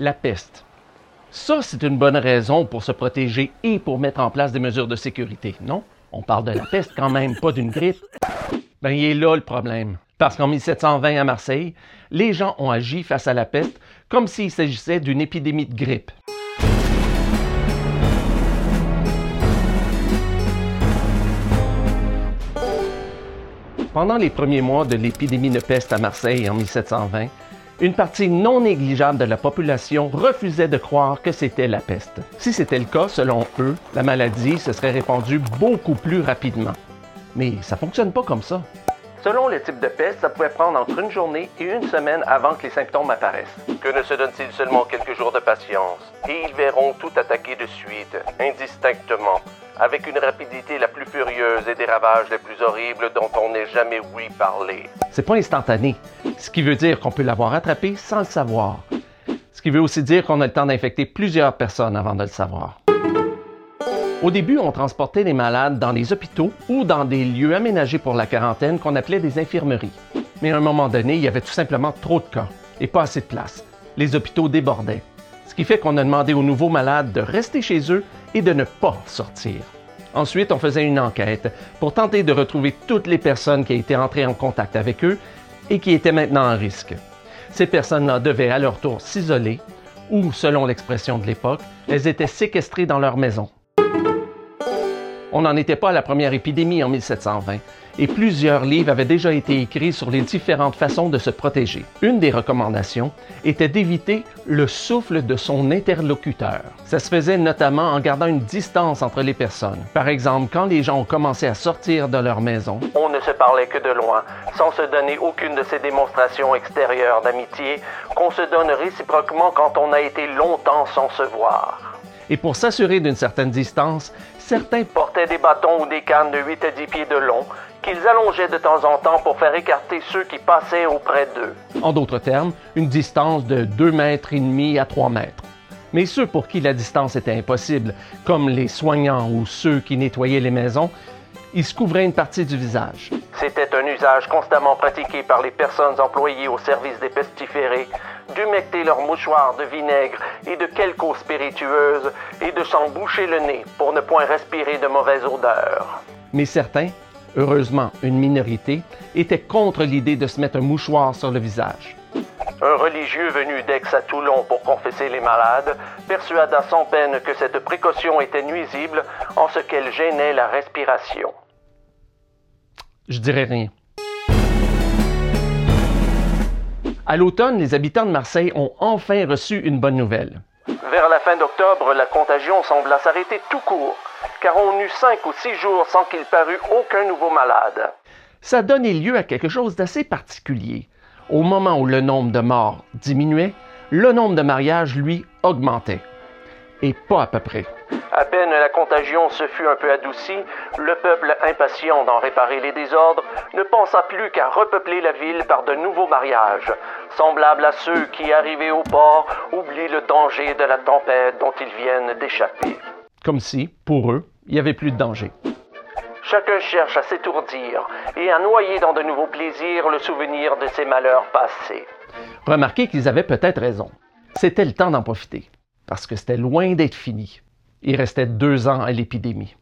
la peste. Ça, c'est une bonne raison pour se protéger et pour mettre en place des mesures de sécurité, non? On parle de la peste quand même, pas d'une grippe. Ben, il est là le problème. Parce qu'en 1720 à Marseille, les gens ont agi face à la peste comme s'il s'agissait d'une épidémie de grippe. Pendant les premiers mois de l'épidémie de peste à Marseille en 1720, une partie non négligeable de la population refusait de croire que c'était la peste. Si c'était le cas, selon eux, la maladie se serait répandue beaucoup plus rapidement. Mais ça fonctionne pas comme ça. Selon le type de peste, ça pouvait prendre entre une journée et une semaine avant que les symptômes apparaissent. Que ne se donne-t-il seulement quelques jours de patience? Et ils verront tout attaquer de suite, indistinctement, avec une rapidité la plus furieuse et des ravages les plus horribles dont on n'ait jamais ouï parler. C'est pas instantané, ce qui veut dire qu'on peut l'avoir attrapé sans le savoir. Ce qui veut aussi dire qu'on a le temps d'infecter plusieurs personnes avant de le savoir. Au début, on transportait les malades dans les hôpitaux ou dans des lieux aménagés pour la quarantaine qu'on appelait des infirmeries. Mais à un moment donné, il y avait tout simplement trop de cas et pas assez de place. Les hôpitaux débordaient. Ce qui fait qu'on a demandé aux nouveaux malades de rester chez eux et de ne pas sortir. Ensuite, on faisait une enquête pour tenter de retrouver toutes les personnes qui étaient entrées en contact avec eux et qui étaient maintenant en risque. Ces personnes-là devaient à leur tour s'isoler ou, selon l'expression de l'époque, elles étaient séquestrées dans leur maison. On n'en était pas à la première épidémie en 1720 et plusieurs livres avaient déjà été écrits sur les différentes façons de se protéger. Une des recommandations était d'éviter le souffle de son interlocuteur. Ça se faisait notamment en gardant une distance entre les personnes. Par exemple, quand les gens ont commencé à sortir de leur maison, on ne se parlait que de loin, sans se donner aucune de ces démonstrations extérieures d'amitié qu'on se donne réciproquement quand on a été longtemps sans se voir. Et pour s'assurer d'une certaine distance, certains portaient des bâtons ou des cannes de 8 à 10 pieds de long qu'ils allongeaient de temps en temps pour faire écarter ceux qui passaient auprès d'eux. En d'autres termes, une distance de 2 mètres et demi à 3 mètres. Mais ceux pour qui la distance était impossible, comme les soignants ou ceux qui nettoyaient les maisons, ils se couvraient une partie du visage. C'était un usage constamment pratiqué par les personnes employées au service des pestiférés d'humecter leurs mouchoirs de vinaigre et de quelque eau spiritueuse et de s'en boucher le nez pour ne point respirer de mauvaises odeurs. Mais certains, heureusement une minorité, étaient contre l'idée de se mettre un mouchoir sur le visage. Un religieux venu d'Aix à Toulon pour confesser les malades persuada sans peine que cette précaution était nuisible en ce qu'elle gênait la respiration. Je dirais rien. À l'automne, les habitants de Marseille ont enfin reçu une bonne nouvelle. Vers la fin d'octobre, la contagion sembla s'arrêter tout court, car on eut cinq ou six jours sans qu'il parût aucun nouveau malade. Ça donnait lieu à quelque chose d'assez particulier. Au moment où le nombre de morts diminuait, le nombre de mariages, lui, augmentait. Et pas à peu près. À peine la contagion se fut un peu adoucie, le peuple impatient d'en réparer les désordres ne pensa plus qu'à repeupler la ville par de nouveaux mariages, semblables à ceux qui, arrivés au port, oublient le danger de la tempête dont ils viennent d'échapper. Comme si, pour eux, il n'y avait plus de danger. Chacun cherche à s'étourdir et à noyer dans de nouveaux plaisirs le souvenir de ses malheurs passés. Remarquez qu'ils avaient peut-être raison. C'était le temps d'en profiter, parce que c'était loin d'être fini. Il restait deux ans à l'épidémie.